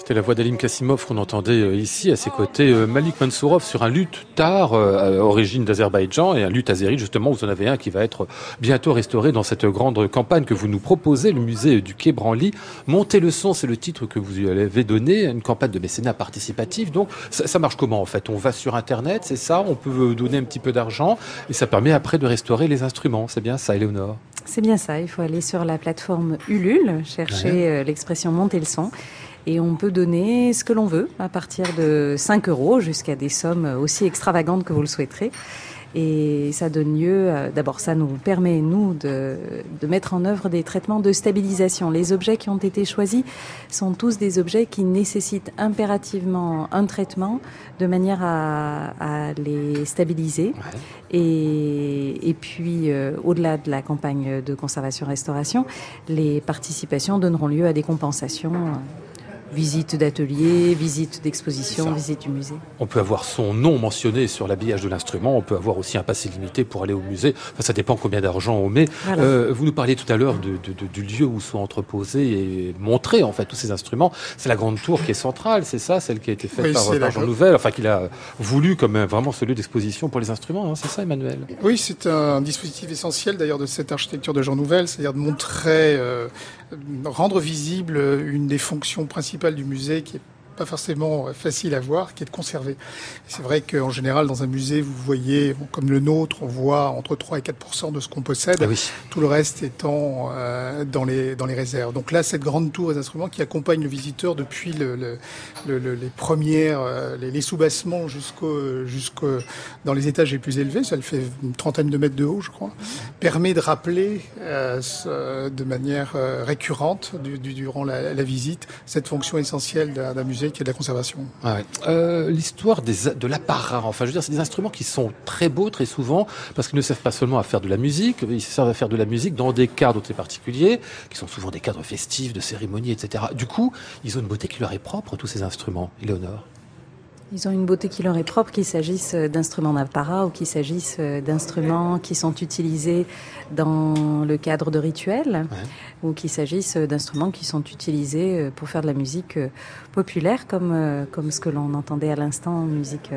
C'était la voix d'Alim Kassimov qu'on entendait euh, ici, à ses côtés euh, Malik Mansourov sur un luth tar, euh, origine d'Azerbaïdjan, et un luth azéri, justement, vous en avez un qui va être bientôt restauré dans cette grande campagne que vous nous proposez, le musée du Quai Branly. Montez le son, c'est le titre que vous lui avez donné, une campagne de mécénat participatif. Donc, ça, ça marche comment en fait? On va sur Internet, c'est ça? On peut donner un petit peu d'argent, et ça permet après de restaurer les instruments. C'est bien ça, Éléonore C'est bien ça. Il faut aller sur la plateforme Ulule, chercher l'expression monter le son. Et on peut donner ce que l'on veut, à partir de 5 euros jusqu'à des sommes aussi extravagantes que vous le souhaiterez. Et ça donne lieu, d'abord ça nous permet, nous, de, de, mettre en œuvre des traitements de stabilisation. Les objets qui ont été choisis sont tous des objets qui nécessitent impérativement un traitement de manière à, à les stabiliser. Ouais. Et, et, puis, euh, au-delà de la campagne de conservation-restauration, les participations donneront lieu à des compensations visite d'atelier, visite d'exposition, visite du musée. On peut avoir son nom mentionné sur l'habillage de l'instrument, on peut avoir aussi un passé limité pour aller au musée. Enfin, ça dépend combien d'argent on met. Voilà. Euh, vous nous parliez tout à l'heure de, de, de, du lieu où sont entreposés et montrés en fait tous ces instruments. C'est la grande tour qui est centrale, c'est ça, celle qui a été faite oui, par, par Jean Nouvel, enfin qu'il a voulu comme vraiment ce lieu d'exposition pour les instruments. Hein, c'est ça, Emmanuel? Oui, c'est un dispositif essentiel d'ailleurs de cette architecture de Jean Nouvel, c'est-à-dire de montrer, euh, rendre visible une des fonctions principales du musée qui est pas forcément facile à voir, qui est de conserver. C'est vrai qu'en général, dans un musée, vous voyez, comme le nôtre, on voit entre 3 et 4% de ce qu'on possède, ah oui. tout le reste étant euh, dans, les, dans les réserves. Donc là, cette grande tour des instruments qui accompagne le visiteur depuis le, le, le, les premières, euh, les, les sous-bassements jusqu'au, jusqu'au, dans les étages les plus élevés, ça le fait une trentaine de mètres de haut, je crois, permet de rappeler euh, de manière euh, récurrente du, du, durant la, la, visite cette fonction essentielle d'un musée est de la conservation. Euh, L'histoire de l'apparat, enfin je veux dire, c'est des instruments qui sont très beaux très souvent, parce qu'ils ne servent pas seulement à faire de la musique, ils servent à faire de la musique dans des cadres très particuliers, qui sont souvent des cadres festifs, de cérémonies, etc. Du coup, ils ont une beauté qui leur est propre, tous ces instruments. Éléonore ils ont une beauté qui leur est propre, qu'il s'agisse d'instruments d'apparat ou qu'il s'agisse d'instruments qui sont utilisés dans le cadre de rituels ouais. ou qu'il s'agisse d'instruments qui sont utilisés pour faire de la musique populaire comme, comme ce que l'on entendait à l'instant en musique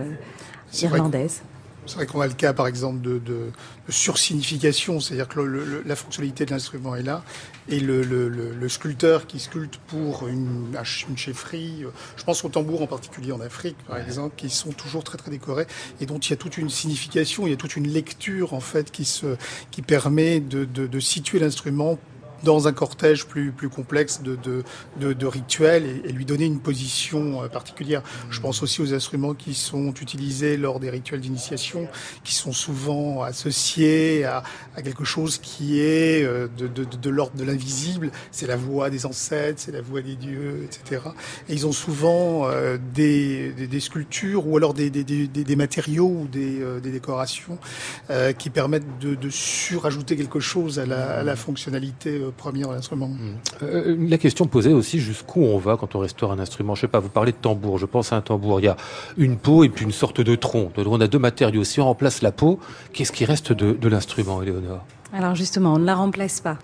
irlandaise. C'est vrai qu'on a le cas, par exemple, de, de, de sursignification, c'est-à-dire que le, le, la fonctionnalité de l'instrument est là, et le, le, sculpteur qui sculpte pour une, une chefferie, je pense au tambour en particulier en Afrique, par ouais. exemple, qui sont toujours très très décorés, et dont il y a toute une signification, il y a toute une lecture, en fait, qui, se, qui permet de, de, de situer l'instrument dans un cortège plus, plus complexe de, de, de, de rituels et, et, lui donner une position euh, particulière. Je pense aussi aux instruments qui sont utilisés lors des rituels d'initiation, qui sont souvent associés à, à, quelque chose qui est euh, de, de, de l'ordre de l'invisible. C'est la voix des ancêtres, c'est la voix des dieux, etc. Et ils ont souvent euh, des, des, des, sculptures ou alors des, des, des matériaux ou des, euh, des décorations euh, qui permettent de, de surajouter quelque chose à la, à la fonctionnalité première de l'instrument. Euh, la question posée aussi, jusqu'où on va quand on restaure un instrument Je sais pas, vous parlez de tambour, je pense à un tambour, il y a une peau et puis une sorte de tronc. On a deux matériaux. Si on remplace la peau, qu'est-ce qui reste de, de l'instrument, Éléonore? Alors justement, on ne la remplace pas.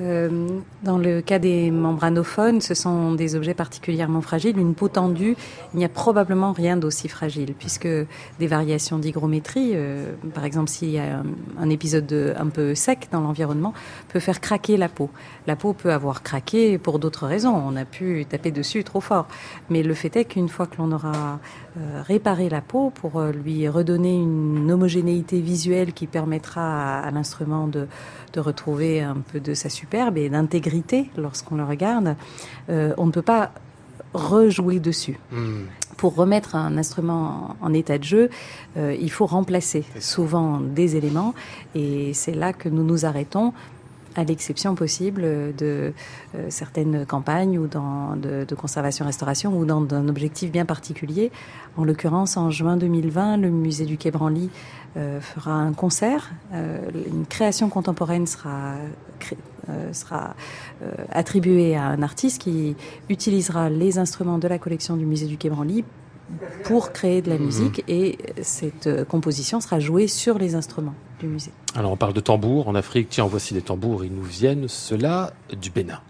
Euh, dans le cas des membranophones, ce sont des objets particulièrement fragiles. Une peau tendue, il n'y a probablement rien d'aussi fragile, puisque des variations d'hygrométrie, euh, par exemple s'il y a un, épisode de, un peu sec dans l'environnement, peut faire craquer la peau. La peau peut avoir craqué pour d'autres raisons. On a pu taper dessus trop fort. Mais le fait est qu'une fois que l'on aura euh, réparé la peau pour lui redonner une homogénéité visuelle qui permettra à l'instrument de de retrouver un peu de sa superbe et d'intégrité lorsqu'on le regarde, euh, on ne peut pas rejouer dessus. Mmh. Pour remettre un instrument en, en état de jeu, euh, il faut remplacer souvent des éléments et c'est là que nous nous arrêtons à l'exception possible de euh, certaines campagnes ou dans, de, de conservation-restauration ou dans un objectif bien particulier. En l'occurrence, en juin 2020, le musée du Quai Branly euh, fera un concert. Euh, une création contemporaine sera, euh, sera attribuée à un artiste qui utilisera les instruments de la collection du musée du Quai Branly pour créer de la mmh. musique et cette composition sera jouée sur les instruments Alors on parle de tambours en Afrique, tiens voici des tambours, ils nous viennent, cela du Bénin.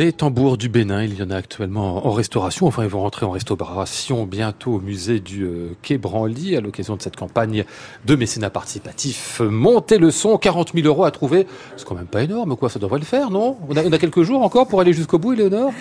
Des tambours du Bénin. Il y en a actuellement en restauration. Enfin, ils vont rentrer en restauration bientôt au musée du euh, Quai Branly à l'occasion de cette campagne de mécénat participatif. Montez le son, 40 000 euros à trouver. C'est quand même pas énorme, quoi. Ça devrait le faire, non? On a, on a quelques jours encore pour aller jusqu'au bout, Éléonore?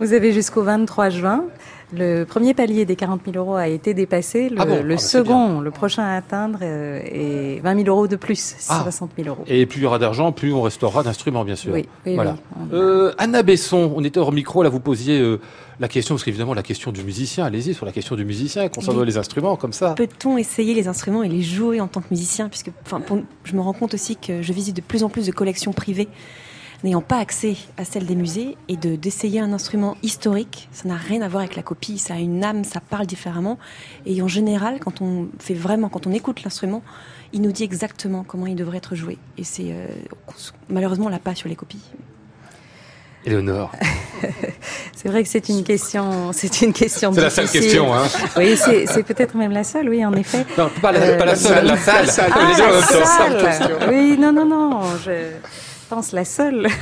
Vous avez jusqu'au 23 juin. Le premier palier des 40 000 euros a été dépassé. Le, Ah bon? Le Ah bah, c'est second, le prochain à atteindre, euh, est 20 000 euros de plus, Ah. 60 000 euros. Et plus il y aura d'argent, plus on restaurera d'instruments, bien sûr. Oui, oui, voilà. oui. Euh, Anna Besson, on était hors micro, là vous posiez euh, la question, parce qu'évidemment la question du musicien, allez-y sur la question du musicien concernant Oui. les instruments, comme ça. Peut-on essayer les instruments et les jouer en tant que musicien? Puisque enfin, pour- je me rends compte aussi que je visite de plus en plus de collections privées n'ayant pas accès à celles des musées et de d'essayer un instrument historique, ça n'a rien à voir avec la copie, ça a une âme, ça parle différemment. Et en général, quand on fait vraiment, quand on écoute l'instrument, il nous dit exactement comment il devrait être joué. Et c'est euh, malheureusement on l'a pas sur les copies. Éléonore. C'est vrai que c'est une question, c'est une question C'est la seule question, hein. Oui, c'est c'est peut-être même la seule, oui, en effet. Non, pas la, Euh, pas la seule, la salle. Ah, la salle. Oui, non, non, non, je pense la seule.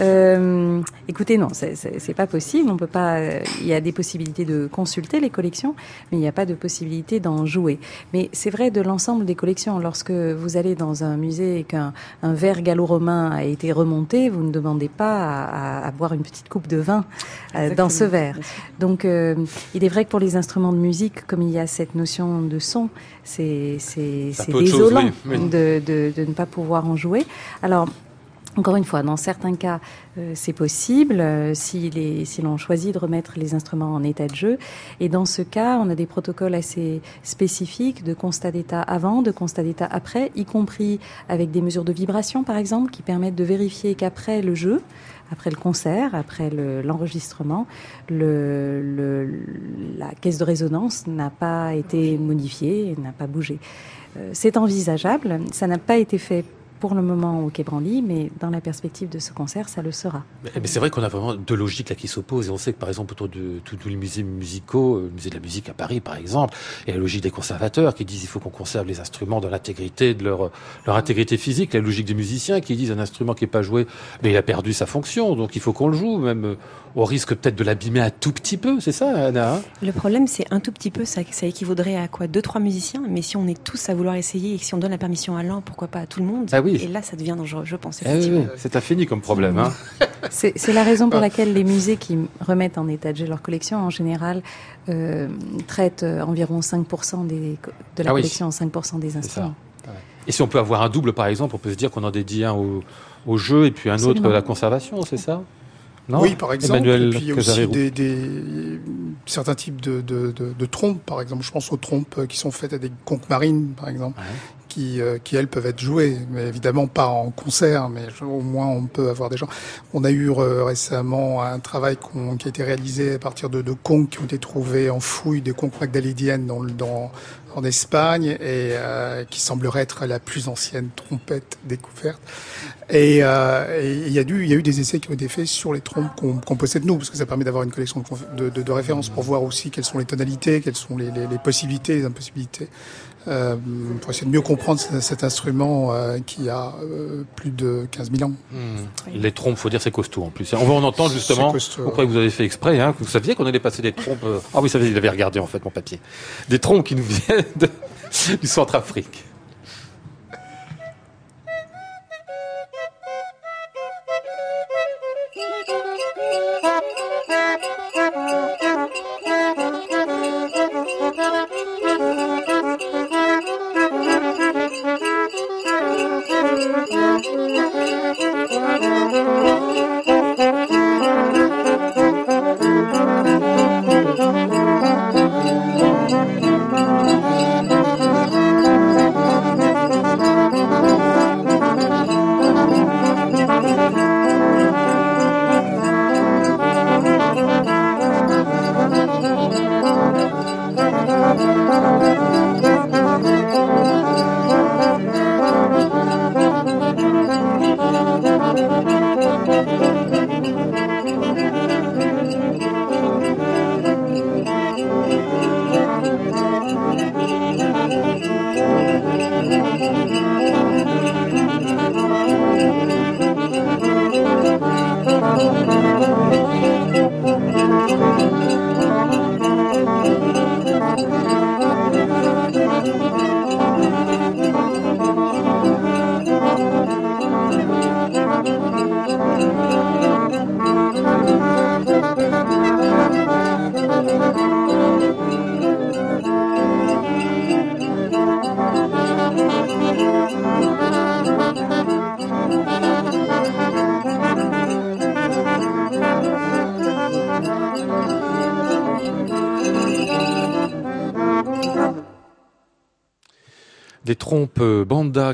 Euh, écoutez, non, c'est- pas possible. On peut pas. euh, Il y a des possibilités de consulter les collections, mais il n'y a pas de possibilité d'en jouer. Mais c'est vrai de l'ensemble des collections. Lorsque vous allez dans un musée et qu'un un verre gallo-romain a été remonté, vous ne demandez pas à, à- à boire une petite coupe de vin euh, dans ce verre. Donc, euh, il est vrai que pour les instruments de musique, comme il y a cette notion de son, c'est chose, désolant oui, oui. De, de, de ne pas pouvoir en jouer. Alors. Encore une fois, dans certains cas, euh, c'est possible euh, si, l'on choisit de remettre les instruments en état de jeu. Et dans ce cas, on a des protocoles assez spécifiques de constat d'état avant, de constat d'état après, y compris avec des mesures de vibration, par exemple, qui permettent de vérifier qu'après le jeu, après le concert, après le- l'enregistrement, le, le- la caisse de résonance n'a pas été modifiée, n'a pas bougé. Euh, C'est envisageable. Ça n'a pas été fait pour le moment au Quai Branly, mais dans la perspective de ce concert, ça le sera. Mais, mais c'est vrai qu'on a vraiment deux logiques là qui s'opposent. Et on sait que par exemple autour de tous les musées musicaux, euh, le musée de la musique à Paris par exemple, il y a la logique des conservateurs qui disent il faut qu'on conserve les instruments dans l'intégrité de leur leur intégrité physique, la logique des musiciens qui disent un instrument qui est pas joué, mais il a perdu sa fonction donc il faut qu'on le joue même euh, au risque peut-être de l'abîmer un tout petit peu, c'est ça Anna hein? Le problème, c'est un tout petit peu, ça, ça équivaudrait à quoi? Deux, trois musiciens, mais si on est tous à vouloir essayer et que si on donne la permission à l'un, pourquoi pas à tout le monde? Ah oui. Et là, ça devient dangereux, je pense. Eh oui, oui, c'est infini comme problème hein. C'est la raison pour laquelle les musées qui remettent en état de jeu leur collection, en général, euh, traitent euh, environ 5% des, de la Ah oui. collection, 5% des instruments. Et si on peut avoir un double par exemple, on peut se dire qu'on en dédie un au, au jeu et puis un autre à la conservation, c'est ça? Non? Oui, par exemple. Emmanuel et puis il y a aussi des, des- certains types de, de, de, de trompes, par exemple. Je pense aux trompes euh, qui sont faites à des conques marines, par exemple, Ouais. Qui, euh, qui elles peuvent être jouées, mais évidemment pas en concert, mais au moins on peut avoir des gens. On a eu euh, récemment un travail qu'on- qui a été réalisé à partir de, de conques qui ont été trouvés en fouille des conques magdalédiennes dans, dans, en Espagne et euh, qui semblerait être la plus ancienne trompette découverte. Et euh, il y a y a eu des essais qui ont été faits sur les trompes qu'on qu'on possède nous, parce que ça permet d'avoir une collection de, de, de, références pour voir aussi quelles sont les tonalités, quelles sont les, les possibilités, les impossibilités, euh, pour essayer de mieux comprendre ce- cet instrument euh, qui a euh, plus de 15 000 ans. Hmm. Les trompes, faut dire, c'est costaud en plus. On va en entendre justement. C'est costaud. Vous croyez que vous avez fait exprès, hein, vous saviez qu'on allait passer des trompes. Ah oui, ça il avait regardé en fait mon papier. Des trompes qui nous viennent de- du Centrafrique.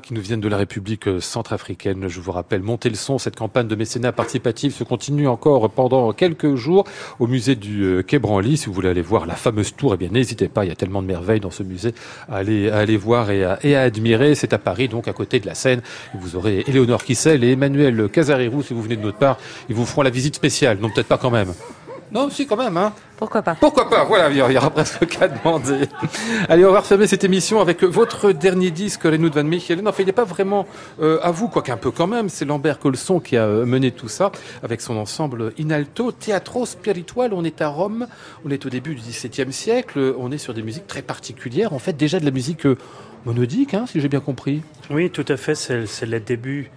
Qui nous viennent de la République euh, centrafricaine. Je vous rappelle, montez le son, cette campagne de mécénat participatif se continue encore pendant quelques jours au musée du euh, Quai Branly. Si vous voulez aller voir la fameuse tour, eh bien n'hésitez pas, il y a tellement de merveilles dans ce musée à aller, à aller voir et à, et à admirer. C'est à Paris, donc à côté de la Seine. Vous aurez Éléonore Kissel et Emmanuel Casarérou, si vous venez de notre part. Ils vous feront la visite spéciale. Non, peut-être pas quand même. Non, si, quand même, hein. Pourquoi pas? Pourquoi pas? Voilà, il y aura presque qu'à demander. Allez, on va refermer cette émission avec votre dernier disque, Renaud Van Michelen. Enfin, il n'est pas vraiment euh, à vous, quoique un peu quand même. C'est Lambert Colson qui a euh, mené tout ça avec son ensemble Inalto, Teatro Spiritual. On est à Rome, on est au début du XVIIe siècle. On est sur des musiques très particulières. En fait, déjà de la musique euh, monodique, hein, si j'ai bien compris. Oui, tout à fait. C'est le début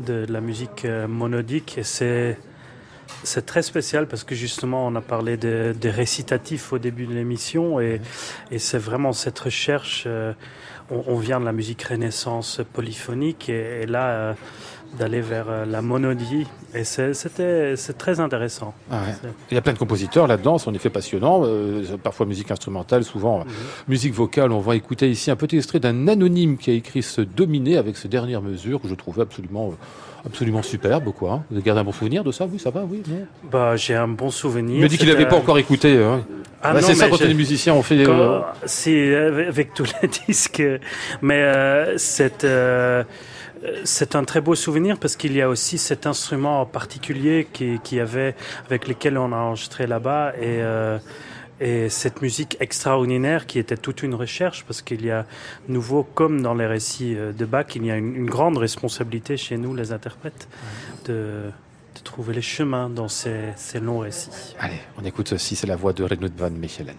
de la musique monodique et c'est c'est très spécial parce que justement, on a parlé des de récitatifs au début de l'émission et, et c'est vraiment cette recherche. Euh, on, on, vient de la musique renaissance polyphonique et, et là, euh, d'aller vers euh, la monodie. Et c'était c'est très intéressant. Ah ouais. Il y a plein de compositeurs là-dedans, c'est en effet passionnant. Euh, parfois musique instrumentale, souvent mm -hmm. musique vocale. On va écouter ici un petit extrait d'un anonyme qui a écrit ce Dominé avec ses dernières mesures que je trouvais absolument absolument superbe, quoi. Vous avez gardé un bon souvenir de ça? Oui, ça va, oui. Non bah, j'ai un bon souvenir. Il m'a dit qu'il n'avait pas encore écouté. Hein. Ah bah, c'est ça quand on est musicien, on fait. Euh... C'est avec tous les disques, mais euh, c'est. Euh, c'est un très beau souvenir parce qu'il y a aussi cet instrument particulier qui, qui avait, avec lequel on a enregistré là-bas et, euh, et cette musique extraordinaire qui était toute une recherche parce qu'il y a nouveau comme dans les récits de Bach il y a une, une grande responsabilité chez nous les interprètes de, de trouver les chemins dans ces, ces longs récits. Allez, on écoute ceci, c'est la voix de Renaud van Mechelen.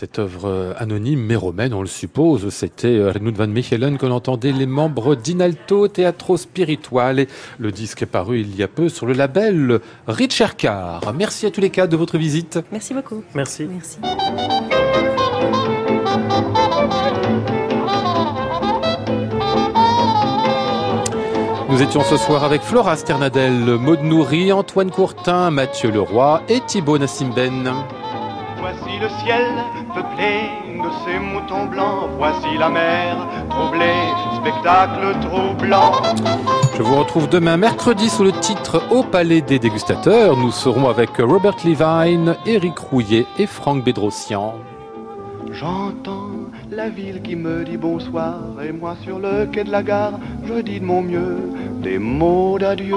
Cette œuvre anonyme mais romaine, on le suppose. C'était Renaud van Michelen que l'on entendait les membres d'Inalto Teatro Spirituale. Le disque est paru il y a peu sur le label Richard Carr. Merci à tous les cas de votre visite. Merci beaucoup. Merci. Merci. Nous étions ce soir avec Flora Sternadel, Maud Nourri, Antoine Courtin, Mathieu Leroy et Thibaut Nassimben. Le ciel peuplé de ces moutons blancs, voici la mer troublée, spectacle troublant. Je vous retrouve demain mercredi sous le titre Au Palais des Dégustateurs. Nous serons avec Robert Levine, Éric Rouillet et Franck Bédrossian. J'entends la ville qui me dit bonsoir et moi sur le quai de la gare, je dis de mon mieux des mots d'adieu.